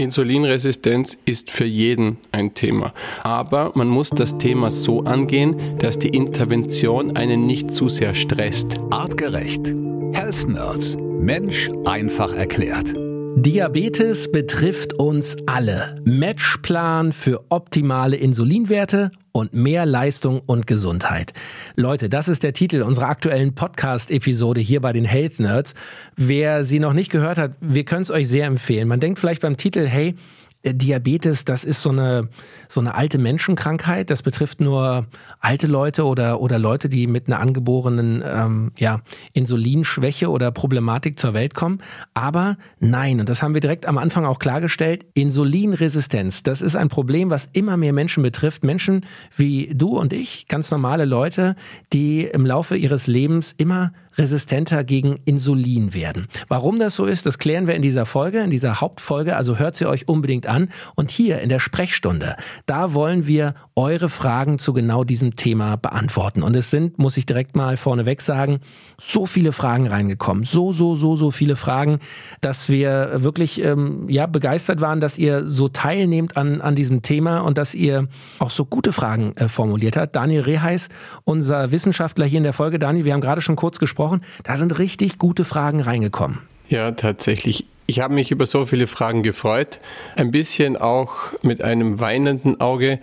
Insulinresistenz ist für jeden ein Thema. Aber man muss das Thema so angehen, dass die Intervention einen nicht zu sehr stresst. Artgerecht. Health Nerds. Mensch einfach erklärt. Diabetes betrifft uns alle. Matchplan für optimale Insulinwerte und mehr Leistung und Gesundheit. Leute, das ist der Titel unserer aktuellen Podcast-Episode hier bei den Health Nerds. Wer sie noch nicht gehört hat, wir können es euch sehr empfehlen. Man denkt vielleicht beim Titel, hey, Diabetes, das ist so eine, so eine alte Menschenkrankheit. Das betrifft nur alte Leute oder, oder Leute, die mit einer angeborenen ähm, ja, Insulinschwäche oder Problematik zur Welt kommen. Aber nein, und das haben wir direkt am Anfang auch klargestellt, Insulinresistenz, das ist ein Problem, was immer mehr Menschen betrifft. Menschen wie du und ich, ganz normale Leute, die im Laufe ihres Lebens immer resistenter gegen Insulin werden. Warum das so ist, das klären wir in dieser Folge, in dieser Hauptfolge. Also hört sie euch unbedingt an. Und hier in der Sprechstunde, da wollen wir eure Fragen zu genau diesem Thema beantworten. Und es sind, muss ich direkt mal vorneweg sagen, so viele Fragen reingekommen. So, so, so, so viele Fragen, dass wir wirklich ähm, ja, begeistert waren, dass ihr so teilnehmt an, an diesem Thema und dass ihr auch so gute Fragen äh, formuliert habt. Daniel Reheis, unser Wissenschaftler hier in der Folge. Daniel, wir haben gerade schon kurz gesprochen. Da sind richtig gute Fragen reingekommen. Ja, tatsächlich. Ich habe mich über so viele Fragen gefreut. Ein bisschen auch mit einem weinenden Auge,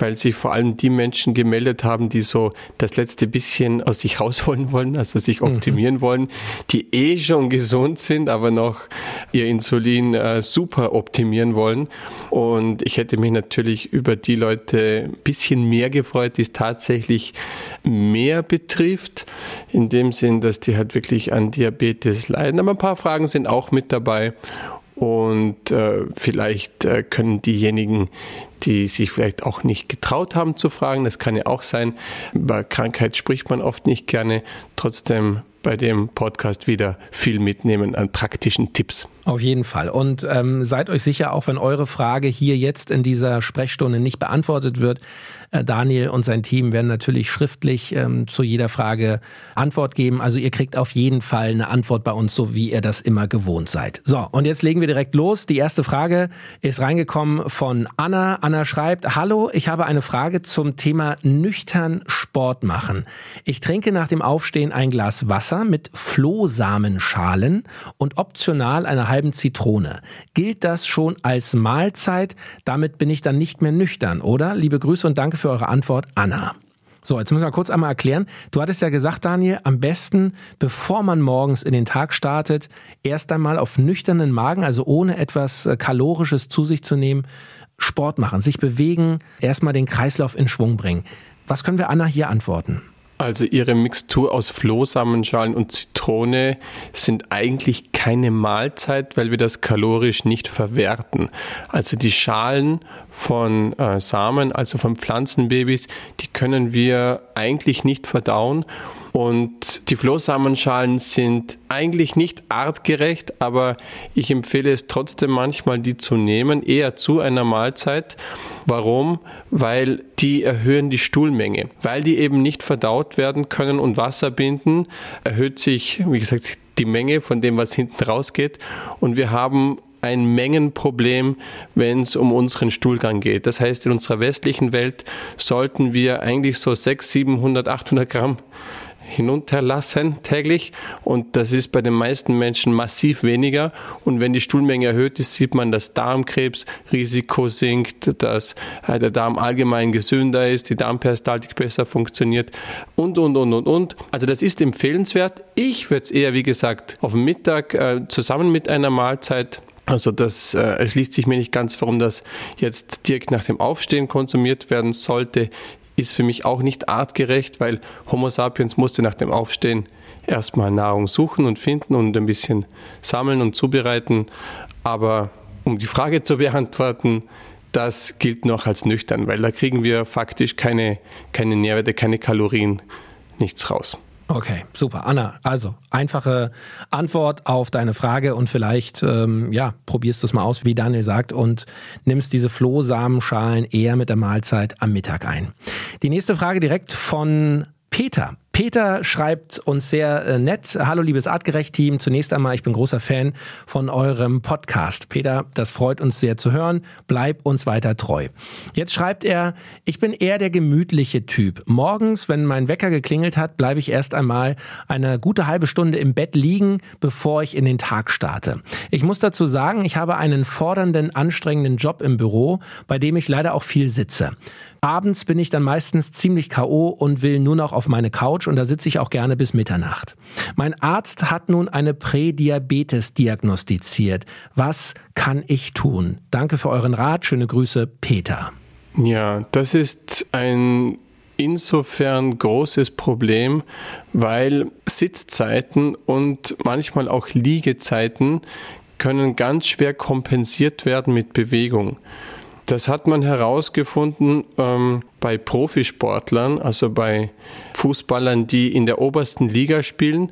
weil sich vor allem die Menschen gemeldet haben, die so das letzte bisschen aus sich rausholen wollen, also sich mhm. optimieren mhm. wollen, die eh schon gesund sind, aber noch ihr Insulin äh, super optimieren wollen. Und ich hätte mich natürlich über die Leute ein bisschen mehr gefreut, die es tatsächlich mehr betrifft, in dem Sinn, dass die halt wirklich an Diabetes leiden. Aber ein paar Fragen sind auch mit dabei. Und äh, vielleicht äh, können diejenigen, die sich vielleicht auch nicht getraut haben zu fragen, das kann ja auch sein, über Krankheit spricht man oft nicht gerne, trotzdem bei dem Podcast wieder viel mitnehmen an praktischen Tipps. Auf jeden Fall. Und ähm, seid euch sicher, auch wenn eure Frage hier jetzt in dieser Sprechstunde nicht beantwortet wird, äh, Daniel und sein Team werden natürlich schriftlich ähm, zu jeder Frage Antwort geben. Also ihr kriegt auf jeden Fall eine Antwort bei uns, so wie ihr das immer gewohnt seid. So, und jetzt legen wir direkt los. Die erste Frage ist reingekommen von Anna. Anna schreibt, Hallo, ich habe eine Frage zum Thema nüchtern Sport machen. Ich trinke nach dem Aufstehen ein Glas Wasser mit Flohsamenschalen und optional einer halben Zitrone. Gilt das schon als Mahlzeit? Damit bin ich dann nicht mehr nüchtern, oder? Liebe Grüße und danke für eure Antwort, Anna. So, jetzt müssen wir kurz einmal erklären. Du hattest ja gesagt, Daniel, am besten, bevor man morgens in den Tag startet, erst einmal auf nüchternen Magen, also ohne etwas äh, Kalorisches zu sich zu nehmen, Sport machen, sich bewegen, erstmal den Kreislauf in Schwung bringen. Was können wir Anna hier antworten? Also Ihre Mixtur aus Flohsamenschalen und Zitrone sind eigentlich keine Mahlzeit, weil wir das kalorisch nicht verwerten. Also die Schalen von äh, Samen, also von Pflanzenbabys, die können wir eigentlich nicht verdauen und die Flohsamenschalen sind eigentlich nicht artgerecht, aber ich empfehle es trotzdem manchmal, die zu nehmen, eher zu einer Mahlzeit. Warum? Weil die erhöhen die Stuhlmenge. Weil die eben nicht verdaut werden können und Wasser binden, erhöht sich, wie gesagt, die Menge von dem, was hinten rausgeht. Und wir haben ein Mengenproblem, wenn es um unseren Stuhlgang geht. Das heißt, in unserer westlichen Welt sollten wir eigentlich so 600, 700, 800 Gramm hinunterlassen täglich und das ist bei den meisten Menschen massiv weniger und wenn die Stuhlmenge erhöht ist, sieht man, dass Darmkrebsrisiko sinkt, dass äh, der Darm allgemein gesünder ist, die Darmperistaltik besser funktioniert und, und, und, und, und. Also das ist empfehlenswert. Ich würde es eher, wie gesagt, auf dem Mittag äh, zusammen mit einer Mahlzeit also das äh, erschließt sich mir nicht ganz, warum das jetzt direkt nach dem Aufstehen konsumiert werden sollte ist für mich auch nicht artgerecht, weil Homo sapiens musste nach dem Aufstehen erstmal Nahrung suchen und finden und ein bisschen sammeln und zubereiten. Aber um die Frage zu beantworten, das gilt noch als nüchtern, weil da kriegen wir faktisch keine, keine Nährwerte, keine Kalorien, nichts raus. Okay, super. Anna, also einfache Antwort auf deine Frage und vielleicht, ähm, ja, probierst du es mal aus, wie Daniel sagt, und nimmst diese Flohsamenschalen eher mit der Mahlzeit am Mittag ein. Die nächste Frage direkt von Peter. Peter schreibt uns sehr äh, nett. Hallo liebes Artgerecht-Team. Zunächst einmal, ich bin großer Fan von eurem Podcast. Peter, das freut uns sehr zu hören. Bleib uns weiter treu. Jetzt schreibt er, ich bin eher der gemütliche Typ. Morgens, wenn mein Wecker geklingelt hat, bleibe ich erst einmal eine gute halbe Stunde im Bett liegen, bevor ich in den Tag starte. Ich muss dazu sagen, ich habe einen fordernden, anstrengenden Job im Büro, bei dem ich leider auch viel sitze. Abends bin ich dann meistens ziemlich KO und will nur noch auf meine Couch und da sitze ich auch gerne bis Mitternacht. Mein Arzt hat nun eine Prädiabetes diagnostiziert. Was kann ich tun? Danke für euren Rat. Schöne Grüße, Peter. Ja, das ist ein insofern großes Problem, weil Sitzzeiten und manchmal auch Liegezeiten können ganz schwer kompensiert werden mit Bewegung. Das hat man herausgefunden ähm, bei Profisportlern, also bei Fußballern, die in der obersten Liga spielen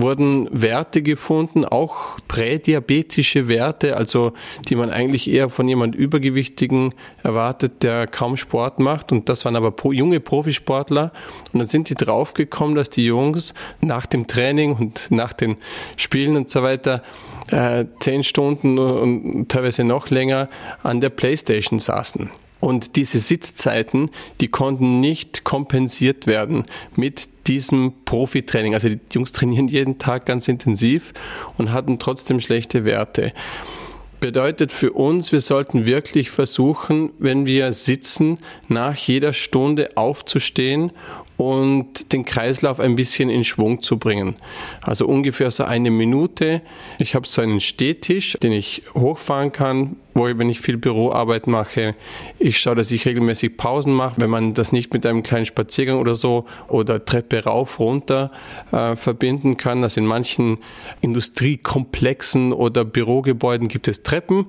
wurden Werte gefunden, auch prädiabetische Werte, also die man eigentlich eher von jemand Übergewichtigen erwartet, der kaum Sport macht. Und das waren aber junge Profisportler. Und dann sind die draufgekommen, dass die Jungs nach dem Training und nach den Spielen und so weiter äh, zehn Stunden und teilweise noch länger an der Playstation saßen. Und diese Sitzzeiten, die konnten nicht kompensiert werden mit diesem Profitraining. Also die Jungs trainieren jeden Tag ganz intensiv und hatten trotzdem schlechte Werte. Bedeutet für uns, wir sollten wirklich versuchen, wenn wir sitzen, nach jeder Stunde aufzustehen und den Kreislauf ein bisschen in Schwung zu bringen. Also ungefähr so eine Minute. Ich habe so einen Stehtisch, den ich hochfahren kann, wo ich, wenn ich viel Büroarbeit mache, ich schaue, dass ich regelmäßig Pausen mache. Wenn man das nicht mit einem kleinen Spaziergang oder so oder Treppe rauf, runter äh, verbinden kann, also in manchen Industriekomplexen oder Bürogebäuden gibt es Treppen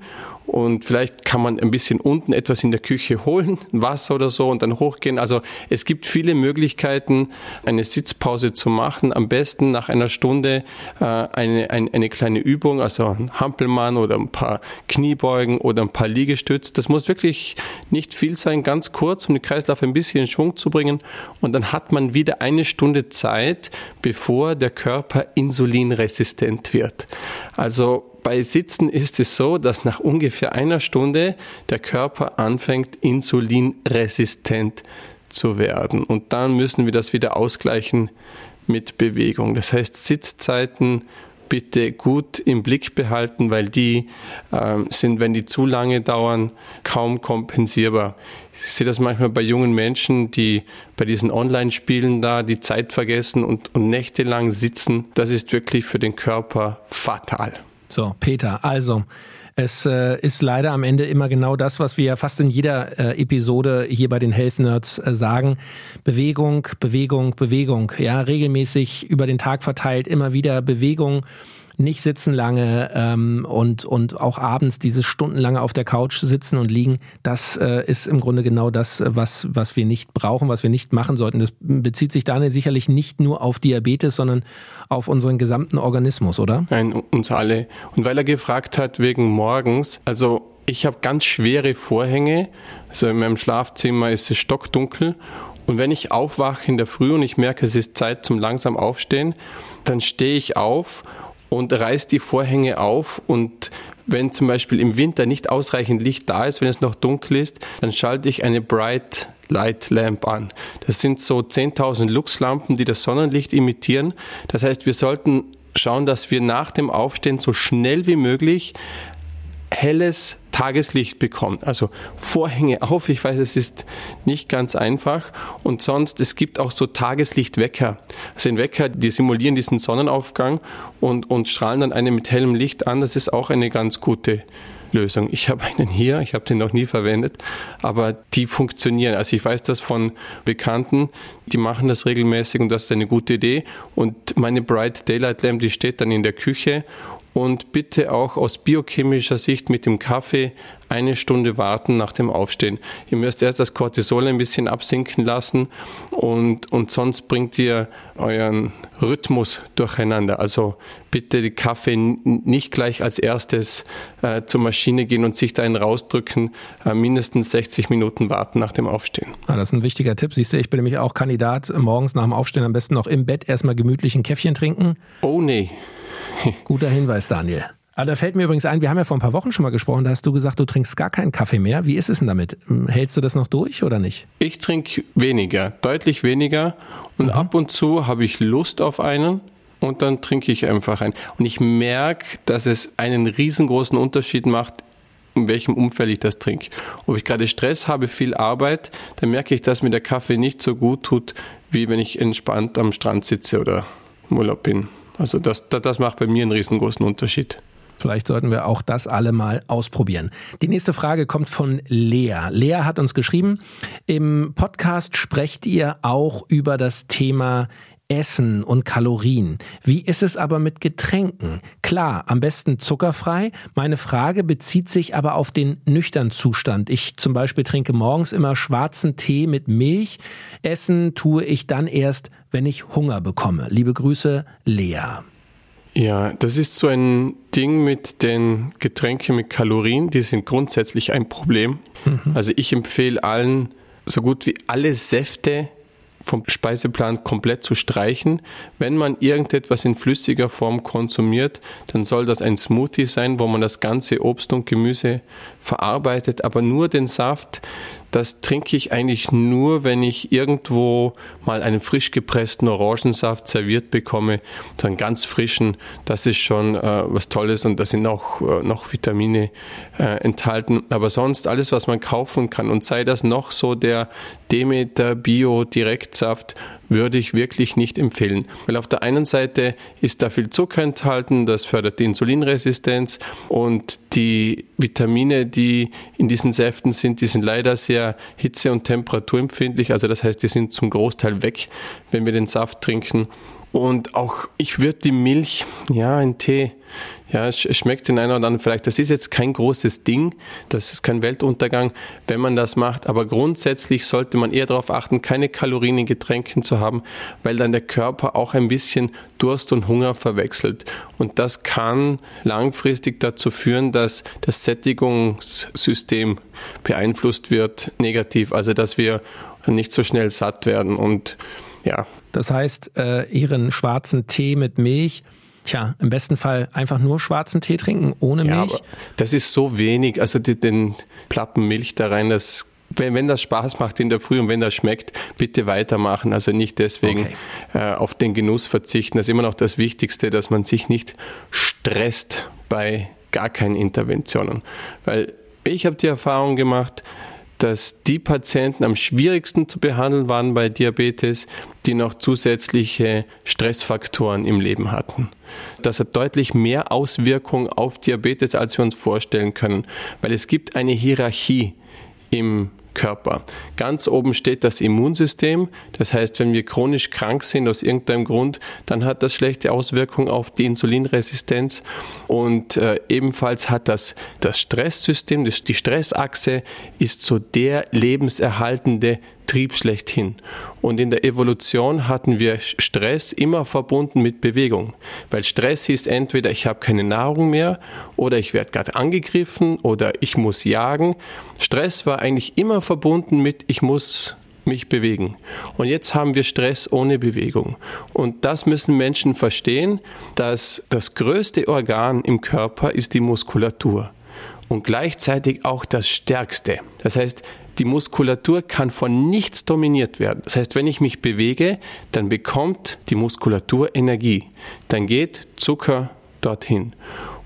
und vielleicht kann man ein bisschen unten etwas in der Küche holen, Wasser oder so und dann hochgehen. Also es gibt viele Möglichkeiten, eine Sitzpause zu machen. Am besten nach einer Stunde äh, eine, eine, eine kleine Übung, also ein Hampelmann oder ein paar Kniebeugen oder ein paar Liegestütz. Das muss wirklich nicht viel sein, ganz kurz, um den Kreislauf ein bisschen in Schwung zu bringen. Und dann hat man wieder eine Stunde Zeit, bevor der Körper insulinresistent wird. Also bei Sitzen ist es so, dass nach ungefähr einer Stunde der Körper anfängt, insulinresistent zu werden. Und dann müssen wir das wieder ausgleichen mit Bewegung. Das heißt, Sitzzeiten bitte gut im Blick behalten, weil die äh, sind, wenn die zu lange dauern, kaum kompensierbar. Ich sehe das manchmal bei jungen Menschen, die bei diesen Online-Spielen da die Zeit vergessen und, und nächtelang sitzen. Das ist wirklich für den Körper fatal. So, Peter, also. Es äh, ist leider am Ende immer genau das, was wir fast in jeder äh, Episode hier bei den Health Nerds äh, sagen. Bewegung, Bewegung, Bewegung. Ja, regelmäßig über den Tag verteilt, immer wieder Bewegung nicht sitzen lange ähm, und, und auch abends dieses stundenlange auf der Couch sitzen und liegen, das äh, ist im Grunde genau das, was, was wir nicht brauchen, was wir nicht machen sollten. Das bezieht sich Daniel sicherlich nicht nur auf Diabetes, sondern auf unseren gesamten Organismus, oder? Nein, uns alle. Und weil er gefragt hat wegen morgens, also ich habe ganz schwere Vorhänge, also in meinem Schlafzimmer ist es stockdunkel und wenn ich aufwache in der Früh und ich merke, es ist Zeit zum langsam Aufstehen, dann stehe ich auf und reißt die Vorhänge auf und wenn zum Beispiel im Winter nicht ausreichend Licht da ist, wenn es noch dunkel ist, dann schalte ich eine Bright Light Lamp an. Das sind so 10.000 Luxlampen, die das Sonnenlicht imitieren. Das heißt, wir sollten schauen, dass wir nach dem Aufstehen so schnell wie möglich helles Tageslicht bekommt. Also Vorhänge auf, ich weiß, es ist nicht ganz einfach. Und sonst, es gibt auch so Tageslichtwecker. Also ein Wecker, die simulieren diesen Sonnenaufgang und, und strahlen dann einen mit hellem Licht an. Das ist auch eine ganz gute Lösung. Ich habe einen hier, ich habe den noch nie verwendet, aber die funktionieren. Also ich weiß das von Bekannten, die machen das regelmäßig und das ist eine gute Idee. Und meine Bright Daylight Lamp, die steht dann in der Küche und bitte auch aus biochemischer Sicht mit dem Kaffee eine Stunde warten nach dem Aufstehen. Ihr müsst erst das Cortisol ein bisschen absinken lassen und, und sonst bringt ihr euren Rhythmus durcheinander. Also bitte die Kaffee nicht gleich als erstes äh, zur Maschine gehen und sich da einen rausdrücken, äh, mindestens 60 Minuten warten nach dem Aufstehen. Ah, das ist ein wichtiger Tipp. Siehst du, ich bin nämlich auch Kandidat, morgens nach dem Aufstehen am besten noch im Bett erstmal gemütlich ein Käffchen trinken. Oh nee. Guter Hinweis, Daniel. Aber da fällt mir übrigens ein, wir haben ja vor ein paar Wochen schon mal gesprochen, da hast du gesagt, du trinkst gar keinen Kaffee mehr. Wie ist es denn damit? Hältst du das noch durch oder nicht? Ich trinke weniger, deutlich weniger. Und mhm. ab und zu habe ich Lust auf einen und dann trinke ich einfach einen. Und ich merke, dass es einen riesengroßen Unterschied macht, in welchem Umfeld ich das trinke. Ob ich gerade Stress habe, viel Arbeit, dann merke ich, dass mir der Kaffee nicht so gut tut, wie wenn ich entspannt am Strand sitze oder im Urlaub bin. Also das, das macht bei mir einen riesengroßen Unterschied. Vielleicht sollten wir auch das alle mal ausprobieren. Die nächste Frage kommt von Lea. Lea hat uns geschrieben, im Podcast sprecht ihr auch über das Thema Essen und Kalorien. Wie ist es aber mit Getränken? Klar, am besten zuckerfrei. Meine Frage bezieht sich aber auf den nüchtern Zustand. Ich zum Beispiel trinke morgens immer schwarzen Tee mit Milch. Essen tue ich dann erst, wenn ich Hunger bekomme. Liebe Grüße, Lea. Ja, das ist so ein Ding mit den Getränken mit Kalorien, die sind grundsätzlich ein Problem. Mhm. Also ich empfehle allen, so gut wie alle Säfte vom Speiseplan komplett zu streichen. Wenn man irgendetwas in flüssiger Form konsumiert, dann soll das ein Smoothie sein, wo man das ganze Obst und Gemüse verarbeitet, aber nur den Saft, das trinke ich eigentlich nur, wenn ich irgendwo mal einen frisch gepressten Orangensaft serviert bekomme, so einen ganz frischen. Das ist schon äh, was Tolles und da sind auch äh, noch Vitamine äh, enthalten. Aber sonst alles, was man kaufen kann und sei das noch so der Demeter Bio Direktsaft, würde ich wirklich nicht empfehlen. Weil auf der einen Seite ist da viel Zucker enthalten, das fördert die Insulinresistenz und die Vitamine, die in diesen Säften sind, die sind leider sehr hitze- und temperaturempfindlich. Also das heißt, die sind zum Großteil weg, wenn wir den Saft trinken. Und auch ich würde die Milch, ja, ein Tee, ja, es schmeckt den einen oder anderen vielleicht. Das ist jetzt kein großes Ding, das ist kein Weltuntergang, wenn man das macht. Aber grundsätzlich sollte man eher darauf achten, keine Kalorien in Getränken zu haben, weil dann der Körper auch ein bisschen Durst und Hunger verwechselt. Und das kann langfristig dazu führen, dass das Sättigungssystem beeinflusst wird negativ. Also, dass wir nicht so schnell satt werden und ja, das heißt, äh, ihren schwarzen Tee mit Milch Tja, im besten Fall einfach nur schwarzen Tee trinken, ohne Milch. Ja, das ist so wenig. Also die, den Plappen Milch da rein, das, wenn, wenn das Spaß macht in der Früh und wenn das schmeckt, bitte weitermachen. Also nicht deswegen okay. äh, auf den Genuss verzichten. Das ist immer noch das Wichtigste, dass man sich nicht stresst bei gar keinen Interventionen. Weil ich habe die Erfahrung gemacht, dass die Patienten am schwierigsten zu behandeln waren bei Diabetes, die noch zusätzliche Stressfaktoren im Leben hatten. Das hat deutlich mehr Auswirkungen auf Diabetes, als wir uns vorstellen können, weil es gibt eine Hierarchie im Körper. Ganz oben steht das Immunsystem. Das heißt, wenn wir chronisch krank sind aus irgendeinem Grund, dann hat das schlechte Auswirkungen auf die Insulinresistenz. Und äh, ebenfalls hat das das Stresssystem, das, die Stressachse ist so der lebenserhaltende Trieb schlechthin. Und in der Evolution hatten wir Stress immer verbunden mit Bewegung. Weil Stress hieß entweder ich habe keine Nahrung mehr oder ich werde gerade angegriffen oder ich muss jagen. Stress war eigentlich immer verbunden mit ich muss mich bewegen. Und jetzt haben wir Stress ohne Bewegung. Und das müssen Menschen verstehen, dass das größte Organ im Körper ist die Muskulatur und gleichzeitig auch das stärkste. Das heißt, die Muskulatur kann von nichts dominiert werden. Das heißt, wenn ich mich bewege, dann bekommt die Muskulatur Energie. Dann geht Zucker dorthin.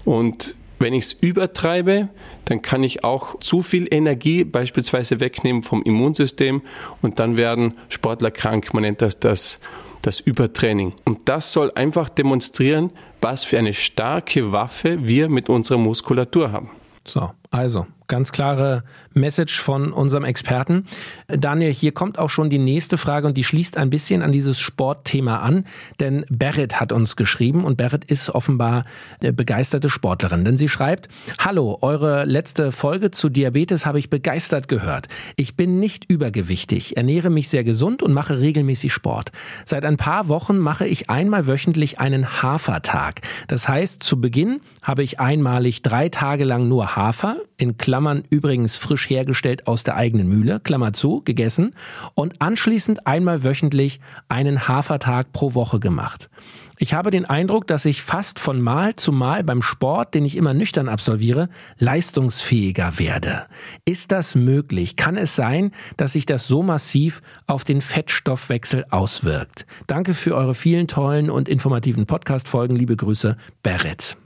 Und wenn ich es übertreibe, dann kann ich auch zu viel Energie beispielsweise wegnehmen vom Immunsystem und dann werden Sportler krank. Man nennt das das, das Übertraining. Und das soll einfach demonstrieren, was für eine starke Waffe wir mit unserer Muskulatur haben. So, Also, ganz klare Message von unserem Experten. Daniel, hier kommt auch schon die nächste Frage und die schließt ein bisschen an dieses Sportthema an, denn Berit hat uns geschrieben und Berit ist offenbar eine begeisterte Sportlerin, denn sie schreibt, Hallo, eure letzte Folge zu Diabetes habe ich begeistert gehört. Ich bin nicht übergewichtig, ernähre mich sehr gesund und mache regelmäßig Sport. Seit ein paar Wochen mache ich einmal wöchentlich einen Hafertag. Das heißt, zu Beginn habe ich einmalig drei Tage lang nur Hafer, in Klammern übrigens frisch hergestellt aus der eigenen Mühle, Klammer zu, gegessen und anschließend einmal wöchentlich einen Hafertag pro Woche gemacht. Ich habe den Eindruck, dass ich fast von Mal zu Mal beim Sport, den ich immer nüchtern absolviere, leistungsfähiger werde. Ist das möglich? Kann es sein, dass sich das so massiv auf den Fettstoffwechsel auswirkt? Danke für eure vielen tollen und informativen Podcast-Folgen. Liebe Grüße, Barrett.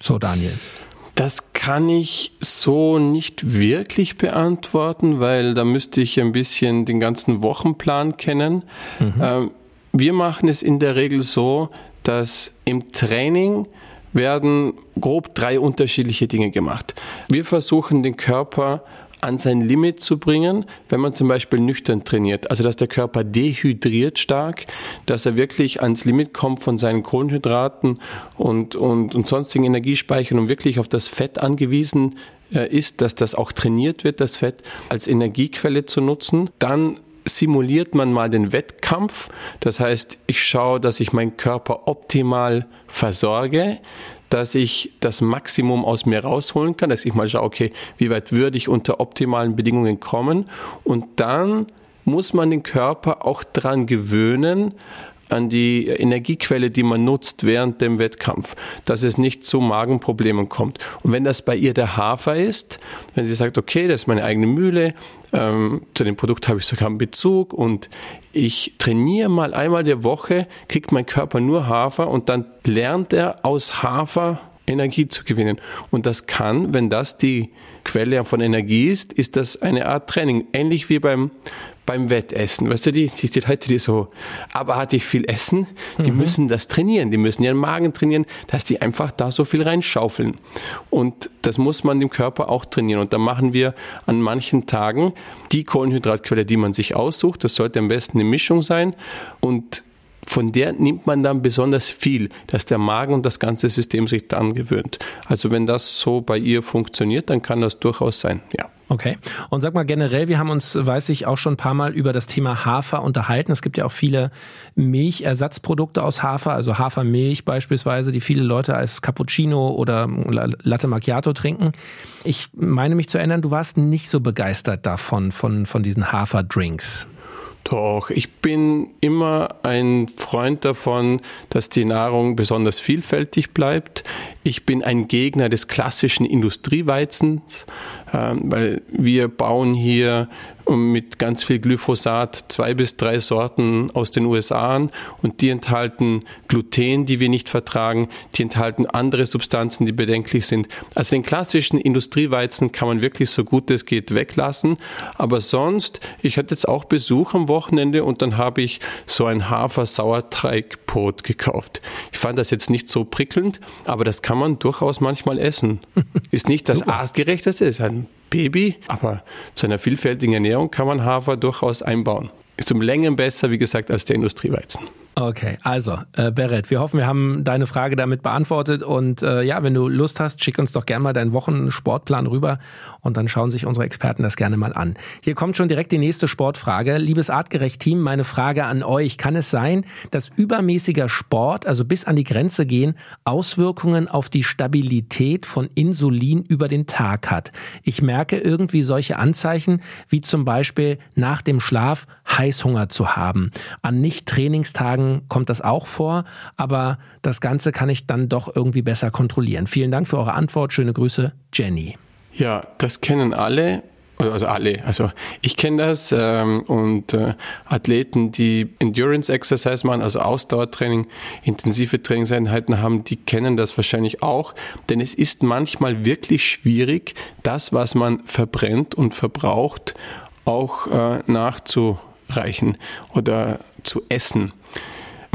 So, Daniel. Das kann ich so nicht wirklich beantworten, weil da müsste ich ein bisschen den ganzen Wochenplan kennen. Mhm. Ähm, wir machen es in der Regel so, dass im Training werden grob drei unterschiedliche Dinge gemacht. Wir versuchen den Körper an sein Limit zu bringen, wenn man zum Beispiel nüchtern trainiert. Also dass der Körper dehydriert stark, dass er wirklich ans Limit kommt von seinen Kohlenhydraten und, und, und sonstigen Energiespeichern und wirklich auf das Fett angewiesen äh, ist, dass das auch trainiert wird, das Fett als Energiequelle zu nutzen. Dann simuliert man mal den Wettkampf. Das heißt, ich schaue, dass ich meinen Körper optimal versorge dass ich das Maximum aus mir rausholen kann, dass ich mal schaue, okay, wie weit würde ich unter optimalen Bedingungen kommen. Und dann muss man den Körper auch dran gewöhnen, an die Energiequelle, die man nutzt während dem Wettkampf, dass es nicht zu Magenproblemen kommt. Und wenn das bei ihr der Hafer ist, wenn sie sagt, okay, das ist meine eigene Mühle, ähm, zu dem Produkt habe ich sogar einen Bezug und ich trainiere mal einmal der Woche, kriegt mein Körper nur Hafer und dann lernt er aus Hafer Energie zu gewinnen. Und das kann, wenn das die Quelle von Energie ist, ist das eine Art Training. Ähnlich wie beim, beim Wettessen. Weißt du, die, die, die Leute, die so abartig viel essen, die mhm. müssen das trainieren. Die müssen ihren Magen trainieren, dass die einfach da so viel reinschaufeln. Und das muss man dem Körper auch trainieren. Und da machen wir an manchen Tagen die Kohlenhydratquelle, die man sich aussucht. Das sollte am besten eine Mischung sein. Und von der nimmt man dann besonders viel, dass der Magen und das ganze System sich dann gewöhnt. Also wenn das so bei ihr funktioniert, dann kann das durchaus sein, ja. Okay. Und sag mal generell, wir haben uns, weiß ich, auch schon ein paar Mal über das Thema Hafer unterhalten. Es gibt ja auch viele Milchersatzprodukte aus Hafer, also Hafermilch beispielsweise, die viele Leute als Cappuccino oder Latte Macchiato trinken. Ich meine mich zu erinnern, du warst nicht so begeistert davon, von, von diesen Haferdrinks. Doch, ich bin immer ein Freund davon, dass die Nahrung besonders vielfältig bleibt. Ich bin ein Gegner des klassischen Industrieweizens, ähm, weil wir bauen hier mit ganz viel Glyphosat zwei bis drei Sorten aus den USA an und die enthalten Gluten, die wir nicht vertragen, die enthalten andere Substanzen, die bedenklich sind. Also den klassischen Industrieweizen kann man wirklich so gut es geht weglassen, aber sonst, ich hatte jetzt auch Besuch am Wochenende und dann habe ich so ein Hafer-Sauerteigbrot gekauft. Ich fand das jetzt nicht so prickelnd, aber das kann man durchaus manchmal essen. Ist nicht das artgerechteste, ist ein Baby, aber zu einer vielfältigen Ernährung kann man Hafer durchaus einbauen. Ist um Längen besser, wie gesagt, als der Industrieweizen. Okay, also äh, Beret, wir hoffen, wir haben deine Frage damit beantwortet und äh, ja, wenn du Lust hast, schick uns doch gerne mal deinen Wochensportplan rüber und dann schauen sich unsere Experten das gerne mal an. Hier kommt schon direkt die nächste Sportfrage. Liebes artgerecht Team, meine Frage an euch. Kann es sein, dass übermäßiger Sport, also bis an die Grenze gehen, Auswirkungen auf die Stabilität von Insulin über den Tag hat? Ich merke irgendwie solche Anzeichen, wie zum Beispiel nach dem Schlaf Heißhunger zu haben. An Nicht-Trainingstagen Kommt das auch vor, aber das Ganze kann ich dann doch irgendwie besser kontrollieren. Vielen Dank für eure Antwort. Schöne Grüße, Jenny. Ja, das kennen alle also alle, also ich kenne das ähm, und äh, Athleten, die Endurance Exercise machen, also Ausdauertraining, intensive Trainingseinheiten haben, die kennen das wahrscheinlich auch, denn es ist manchmal wirklich schwierig, das, was man verbrennt und verbraucht, auch äh, nachzureichen oder zu essen.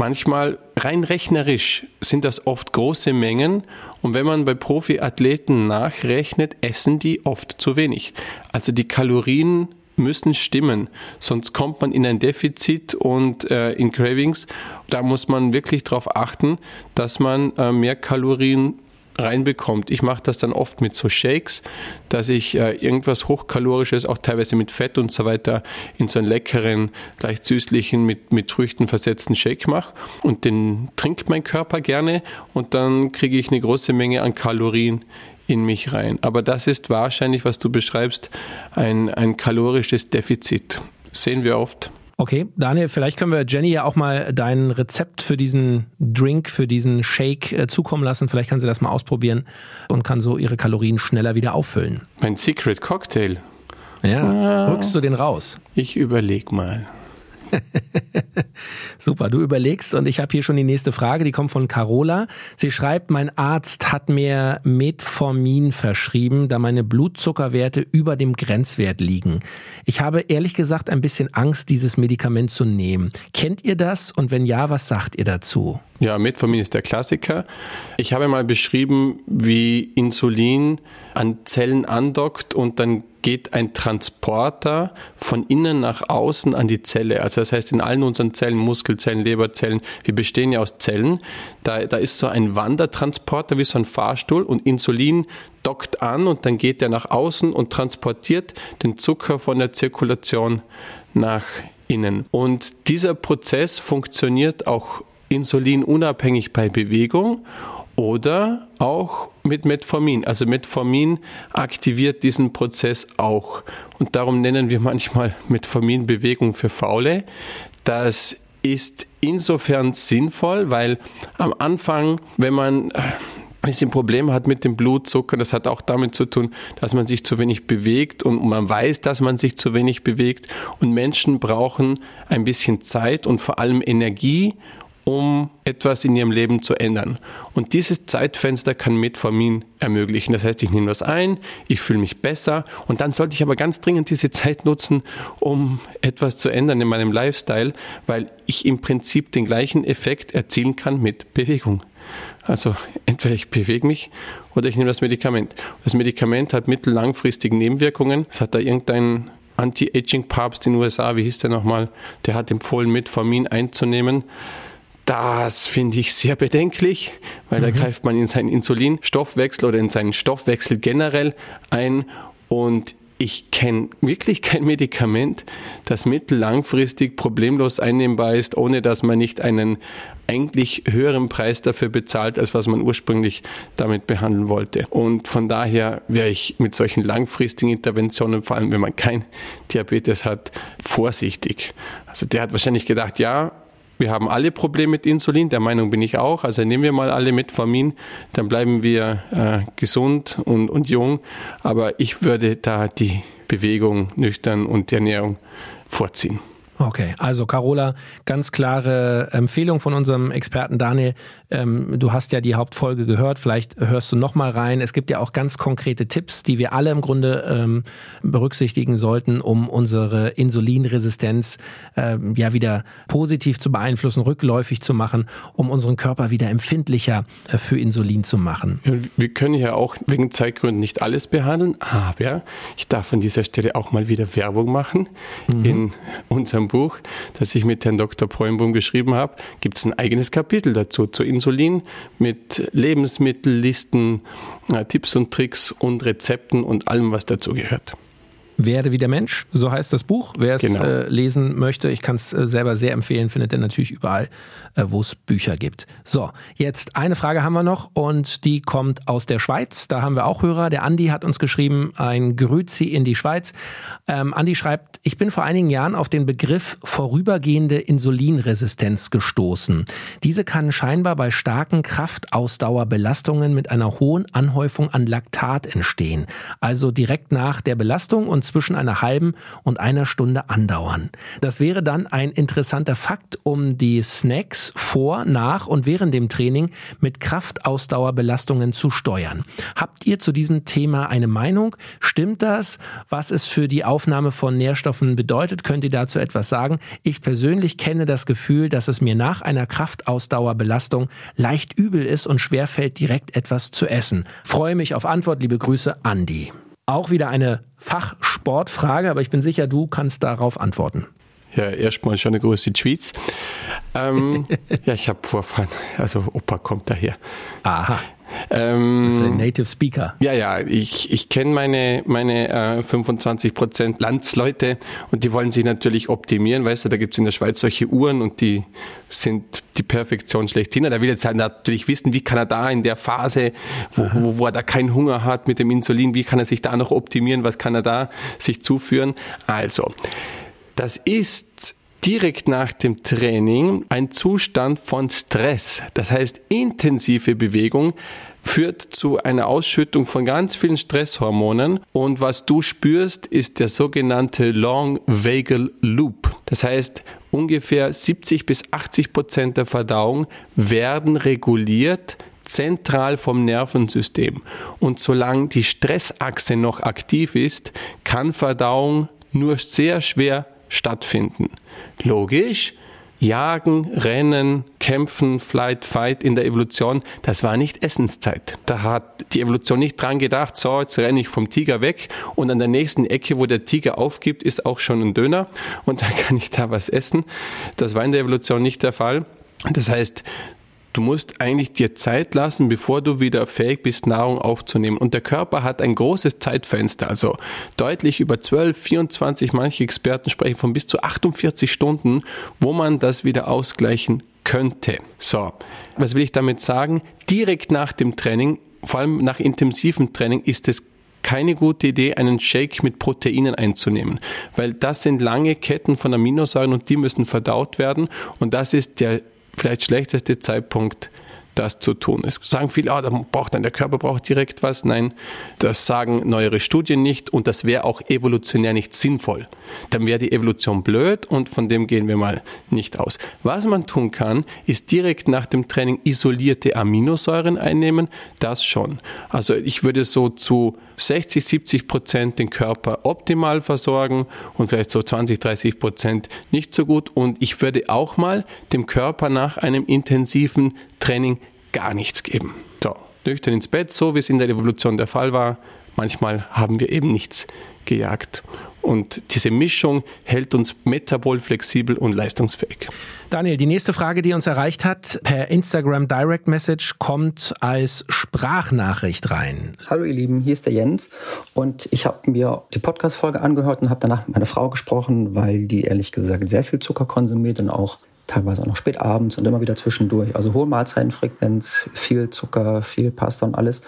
Manchmal rein rechnerisch sind das oft große Mengen und wenn man bei Profiathleten nachrechnet, essen die oft zu wenig. Also die Kalorien müssen stimmen, sonst kommt man in ein Defizit und äh, in Cravings. Da muss man wirklich darauf achten, dass man äh, mehr Kalorien reinbekommt. Ich mache das dann oft mit so Shakes, dass ich äh, irgendwas Hochkalorisches, auch teilweise mit Fett und so weiter, in so einen leckeren, leicht süßlichen, mit, mit Früchten versetzten Shake mache. Und den trinkt mein Körper gerne und dann kriege ich eine große Menge an Kalorien in mich rein. Aber das ist wahrscheinlich, was du beschreibst, ein, ein kalorisches Defizit. Sehen wir oft. Okay, Daniel, vielleicht können wir Jenny ja auch mal dein Rezept für diesen Drink, für diesen Shake äh, zukommen lassen. Vielleicht kann sie das mal ausprobieren und kann so ihre Kalorien schneller wieder auffüllen. Mein Secret Cocktail. Ja, ah, rückst du den raus? Ich überleg mal. Super, du überlegst und ich habe hier schon die nächste Frage, die kommt von Carola. Sie schreibt, mein Arzt hat mir Metformin verschrieben, da meine Blutzuckerwerte über dem Grenzwert liegen. Ich habe ehrlich gesagt ein bisschen Angst, dieses Medikament zu nehmen. Kennt ihr das und wenn ja, was sagt ihr dazu? Ja, Metformin ist der Klassiker. Ich habe mal beschrieben, wie Insulin an Zellen andockt und dann geht ein Transporter von innen nach außen an die Zelle. Also das heißt, in allen unseren Zellen, Muskelzellen, Leberzellen, wir bestehen ja aus Zellen, da, da ist so ein Wandertransporter wie so ein Fahrstuhl und Insulin dockt an und dann geht er nach außen und transportiert den Zucker von der Zirkulation nach innen. Und dieser Prozess funktioniert auch insulinunabhängig bei Bewegung oder auch mit Metformin. Also Metformin aktiviert diesen Prozess auch. Und darum nennen wir manchmal Metformin Bewegung für Faule. Das ist insofern sinnvoll, weil am Anfang, wenn man äh, ein bisschen Probleme hat mit dem Blutzucker, das hat auch damit zu tun, dass man sich zu wenig bewegt und man weiß, dass man sich zu wenig bewegt und Menschen brauchen ein bisschen Zeit und vor allem Energie, um etwas in ihrem Leben zu ändern. Und dieses Zeitfenster kann Metformin ermöglichen. Das heißt, ich nehme das ein, ich fühle mich besser und dann sollte ich aber ganz dringend diese Zeit nutzen, um etwas zu ändern in meinem Lifestyle, weil ich im Prinzip den gleichen Effekt erzielen kann mit Bewegung. Also entweder ich bewege mich oder ich nehme das Medikament. Das Medikament hat mittellangfristige Nebenwirkungen. Es hat da irgendein Anti-Aging-Papst in den USA, wie hieß der nochmal, der hat empfohlen, Metformin einzunehmen. Das finde ich sehr bedenklich, weil mhm. da greift man in seinen Insulinstoffwechsel oder in seinen Stoffwechsel generell ein und ich kenne wirklich kein Medikament, das mittellangfristig problemlos einnehmbar ist, ohne dass man nicht einen eigentlich höheren Preis dafür bezahlt, als was man ursprünglich damit behandeln wollte. Und von daher wäre ich mit solchen langfristigen Interventionen, vor allem wenn man kein Diabetes hat, vorsichtig. Also der hat wahrscheinlich gedacht, ja, wir haben alle Probleme mit Insulin, der Meinung bin ich auch. Also nehmen wir mal alle Metformin, dann bleiben wir äh, gesund und, und jung. Aber ich würde da die Bewegung nüchtern und die Ernährung vorziehen. Okay, also Carola, ganz klare Empfehlung von unserem Experten Daniel. Ähm, du hast ja die Hauptfolge gehört, vielleicht hörst du noch mal rein. Es gibt ja auch ganz konkrete Tipps, die wir alle im Grunde ähm, berücksichtigen sollten, um unsere Insulinresistenz ähm, ja wieder positiv zu beeinflussen, rückläufig zu machen, um unseren Körper wieder empfindlicher äh, für Insulin zu machen. Wir können ja auch wegen Zeitgründen nicht alles behandeln, aber ich darf an dieser Stelle auch mal wieder Werbung machen. Mhm. In unserem Buch, das ich mit Herrn Dr. Preumbohm geschrieben habe, gibt es ein eigenes Kapitel dazu, zu Insulin mit Lebensmittellisten, äh, Tipps und Tricks und Rezepten und allem, was dazu gehört. Werde wie der Mensch, so heißt das Buch. Wer es genau. äh, lesen möchte, ich kann es äh, selber sehr empfehlen, findet er natürlich überall, äh, wo es Bücher gibt. So, jetzt eine Frage haben wir noch und die kommt aus der Schweiz. Da haben wir auch Hörer. Der Andi hat uns geschrieben, ein Grüzi in die Schweiz. Ähm, Andi schreibt, ich bin vor einigen Jahren auf den Begriff vorübergehende Insulinresistenz gestoßen. Diese kann scheinbar bei starken Kraftausdauerbelastungen mit einer hohen Anhäufung an Laktat entstehen. Also direkt nach der Belastung und zwischen einer halben und einer Stunde andauern. Das wäre dann ein interessanter Fakt, um die Snacks vor, nach und während dem Training mit Kraftausdauerbelastungen zu steuern. Habt ihr zu diesem Thema eine Meinung? Stimmt das? Was es für die Aufnahme von Nährstoffen bedeutet? Könnt ihr dazu etwas sagen? Ich persönlich kenne das Gefühl, dass es mir nach einer Kraftausdauerbelastung leicht übel ist und schwerfällt, direkt etwas zu essen. Freue mich auf Antwort. Liebe Grüße, Andi. Auch wieder eine Fachsportfrage, aber ich bin sicher, du kannst darauf antworten. Ja, erstmal schon eine große Schweiz. Ähm, ja, ich habe Vorfahren, also Opa kommt daher. Aha. Ähm, das ist ein Native Speaker. Ja, ja, ich, ich kenne meine, meine äh, 25 Prozent Landsleute und die wollen sich natürlich optimieren. Weißt du, da gibt es in der Schweiz solche Uhren und die sind die Perfektion schlechthin. Da will jetzt halt natürlich wissen, wie kann er da in der Phase, wo, wo, wo er da keinen Hunger hat mit dem Insulin, wie kann er sich da noch optimieren, was kann er da sich zuführen. Also, das ist direkt nach dem Training ein Zustand von Stress. Das heißt, intensive Bewegung führt zu einer Ausschüttung von ganz vielen Stresshormonen und was du spürst, ist der sogenannte Long Vagal Loop. Das heißt, ungefähr 70 bis 80 Prozent der Verdauung werden reguliert zentral vom Nervensystem. Und solange die Stressachse noch aktiv ist, kann Verdauung nur sehr schwer stattfinden. Logisch, Jagen, Rennen, Kämpfen, Flight, Fight in der Evolution, das war nicht Essenszeit. Da hat die Evolution nicht dran gedacht, so, jetzt renne ich vom Tiger weg und an der nächsten Ecke, wo der Tiger aufgibt, ist auch schon ein Döner und dann kann ich da was essen. Das war in der Evolution nicht der Fall. Das heißt, Du musst eigentlich dir Zeit lassen, bevor du wieder fähig bist, Nahrung aufzunehmen. Und der Körper hat ein großes Zeitfenster, also deutlich über 12, 24, manche Experten sprechen von bis zu 48 Stunden, wo man das wieder ausgleichen könnte. So, was will ich damit sagen? Direkt nach dem Training, vor allem nach intensivem Training, ist es keine gute Idee, einen Shake mit Proteinen einzunehmen, weil das sind lange Ketten von Aminosäuren und die müssen verdaut werden und das ist der vielleicht schlechteste Zeitpunkt, das zu tun. Es sagen viele, ah, da braucht dann der Körper braucht direkt was. Nein, das sagen neuere Studien nicht und das wäre auch evolutionär nicht sinnvoll. Dann wäre die Evolution blöd und von dem gehen wir mal nicht aus. Was man tun kann, ist direkt nach dem Training isolierte Aminosäuren einnehmen. Das schon. Also ich würde so zu 60, 70 Prozent den Körper optimal versorgen und vielleicht so 20, 30 Prozent nicht so gut. Und ich würde auch mal dem Körper nach einem intensiven Training gar nichts geben. So, nüchtern ins Bett, so wie es in der Evolution der Fall war. Manchmal haben wir eben nichts gejagt. Und diese Mischung hält uns metabol flexibel und leistungsfähig. Daniel, die nächste Frage, die uns erreicht hat, per Instagram Direct Message kommt als Sprachnachricht rein. Hallo ihr Lieben, hier ist der Jens und ich habe mir die Podcast-Folge angehört und habe danach mit meiner Frau gesprochen, weil die ehrlich gesagt sehr viel Zucker konsumiert und auch teilweise auch noch spät abends und immer wieder zwischendurch. Also hohe Mahlzeitenfrequenz, viel Zucker, viel Pasta und alles.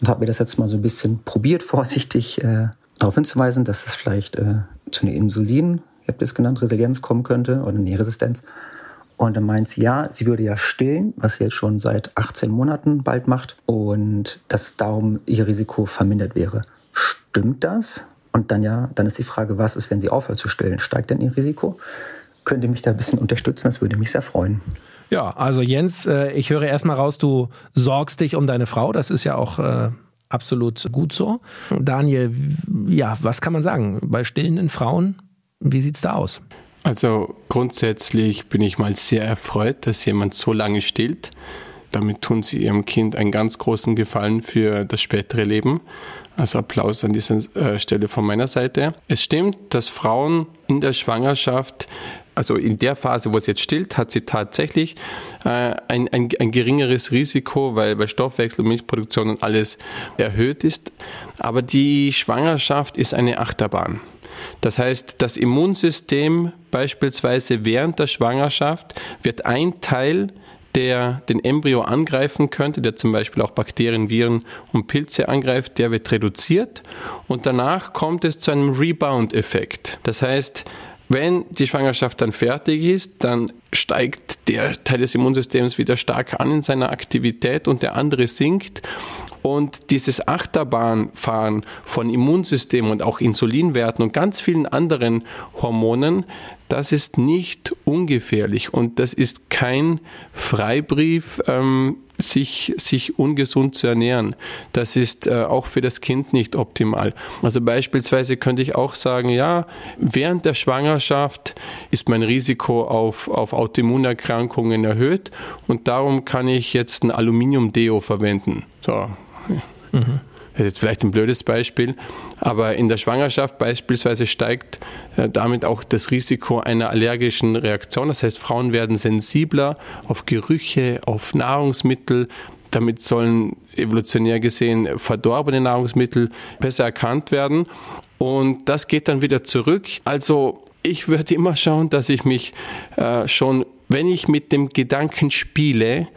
Und habe mir das jetzt mal so ein bisschen probiert, vorsichtig äh, darauf hinzuweisen, dass es vielleicht äh, zu einer Insulin, ihr habt es genannt, Resilienz kommen könnte oder eine Resistenz. Und dann meint sie, ja, sie würde ja stillen, was sie jetzt schon seit 18 Monaten bald macht und dass darum ihr Risiko vermindert wäre. Stimmt das? Und dann ja, dann ist die Frage, was ist, wenn sie aufhört zu stillen? Steigt denn ihr Risiko? Könnt ihr mich da ein bisschen unterstützen? Das würde mich sehr freuen. Ja, also Jens, äh, ich höre erstmal raus, du sorgst dich um deine Frau. Das ist ja auch äh, absolut gut so. Daniel, ja, was kann man sagen? Bei stillenden Frauen, wie sieht es da aus? Also grundsätzlich bin ich mal sehr erfreut, dass jemand so lange stillt. Damit tun sie ihrem Kind einen ganz großen Gefallen für das spätere Leben. Also Applaus an dieser äh, Stelle von meiner Seite. Es stimmt, dass Frauen in der Schwangerschaft also in der Phase, wo es jetzt stillt, hat sie tatsächlich äh, ein, ein, ein geringeres Risiko, weil bei Stoffwechsel, Milchproduktion und alles erhöht ist. Aber die Schwangerschaft ist eine Achterbahn. Das heißt, das Immunsystem beispielsweise während der Schwangerschaft wird ein Teil der den Embryo angreifen könnte, der zum Beispiel auch Bakterien, Viren und Pilze angreift, der wird reduziert und danach kommt es zu einem Rebound-Effekt. Das heißt, Wenn die Schwangerschaft dann fertig ist, dann steigt der Teil des Immunsystems wieder stark an in seiner Aktivität und der andere sinkt. Und dieses Achterbahnfahren von Immunsystem und auch Insulinwerten und ganz vielen anderen Hormonen, das ist nicht ungefährlich und das ist kein Freibrief, ähm, sich, sich ungesund zu ernähren. Das ist äh, auch für das Kind nicht optimal. Also beispielsweise könnte ich auch sagen, ja, während der Schwangerschaft ist mein Risiko auf, auf Autoimmunerkrankungen erhöht und darum kann ich jetzt ein Aluminiumdeo verwenden. So. Das ist jetzt vielleicht ein blödes Beispiel, aber in der Schwangerschaft beispielsweise steigt äh, damit auch das Risiko einer allergischen Reaktion. Das heißt, Frauen werden sensibler auf Gerüche, auf Nahrungsmittel. Damit sollen evolutionär gesehen verdorbene Nahrungsmittel besser erkannt werden. Und das geht dann wieder zurück. Also ich würde immer schauen, dass ich mich äh, schon, wenn ich mit dem Gedanken spiele,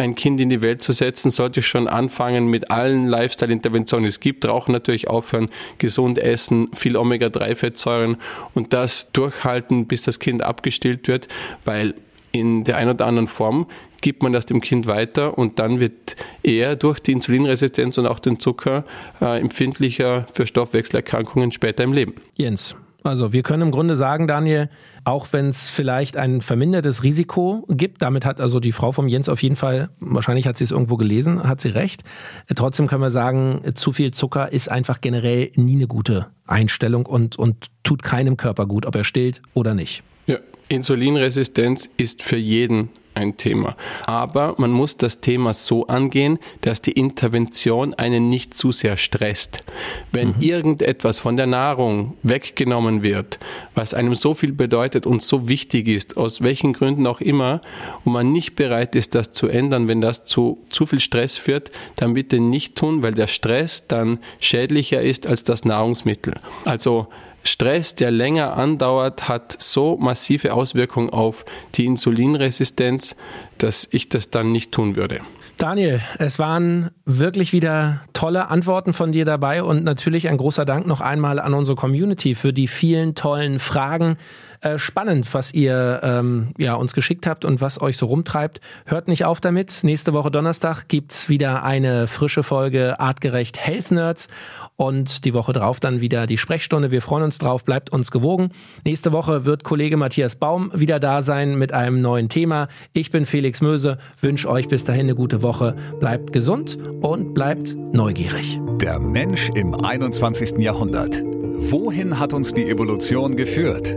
ein Kind in die Welt zu setzen, sollte schon anfangen mit allen Lifestyle-Interventionen, es gibt. Rauchen natürlich aufhören, gesund essen, viel Omega-3-Fettsäuren und das durchhalten, bis das Kind abgestillt wird, weil in der einen oder anderen Form gibt man das dem Kind weiter und dann wird er durch die Insulinresistenz und auch den Zucker äh, empfindlicher für Stoffwechselerkrankungen später im Leben. Jens, also wir können im Grunde sagen, Daniel, auch wenn es vielleicht ein vermindertes Risiko gibt, damit hat also die Frau vom Jens auf jeden Fall, wahrscheinlich hat sie es irgendwo gelesen, hat sie recht. Trotzdem können wir sagen, zu viel Zucker ist einfach generell nie eine gute Einstellung und, und tut keinem Körper gut, ob er stillt oder nicht. Ja, Insulinresistenz ist für jeden ein Thema. Aber man muss das Thema so angehen, dass die Intervention einen nicht zu sehr stresst. Wenn mhm. irgendetwas von der Nahrung weggenommen wird, was einem so viel bedeutet und so wichtig ist, aus welchen Gründen auch immer, und man nicht bereit ist, das zu ändern, wenn das zu zu viel Stress führt, dann bitte nicht tun, weil der Stress dann schädlicher ist als das Nahrungsmittel. Also Stress, der länger andauert, hat so massive Auswirkungen auf die Insulinresistenz, dass ich das dann nicht tun würde. Daniel, es waren wirklich wieder tolle Antworten von dir dabei und natürlich ein großer Dank noch einmal an unsere Community für die vielen tollen Fragen. Äh, spannend, was ihr ähm, ja, uns geschickt habt und was euch so rumtreibt. Hört nicht auf damit. Nächste Woche Donnerstag gibt's wieder eine frische Folge Artgerecht Health Nerds und die Woche drauf dann wieder die Sprechstunde. Wir freuen uns drauf, bleibt uns gewogen. Nächste Woche wird Kollege Matthias Baum wieder da sein mit einem neuen Thema. Ich bin Felix Möse, wünsche euch bis dahin eine gute Woche. Bleibt gesund und bleibt neugierig. Der Mensch im 21. Jahrhundert. Wohin hat uns die Evolution geführt?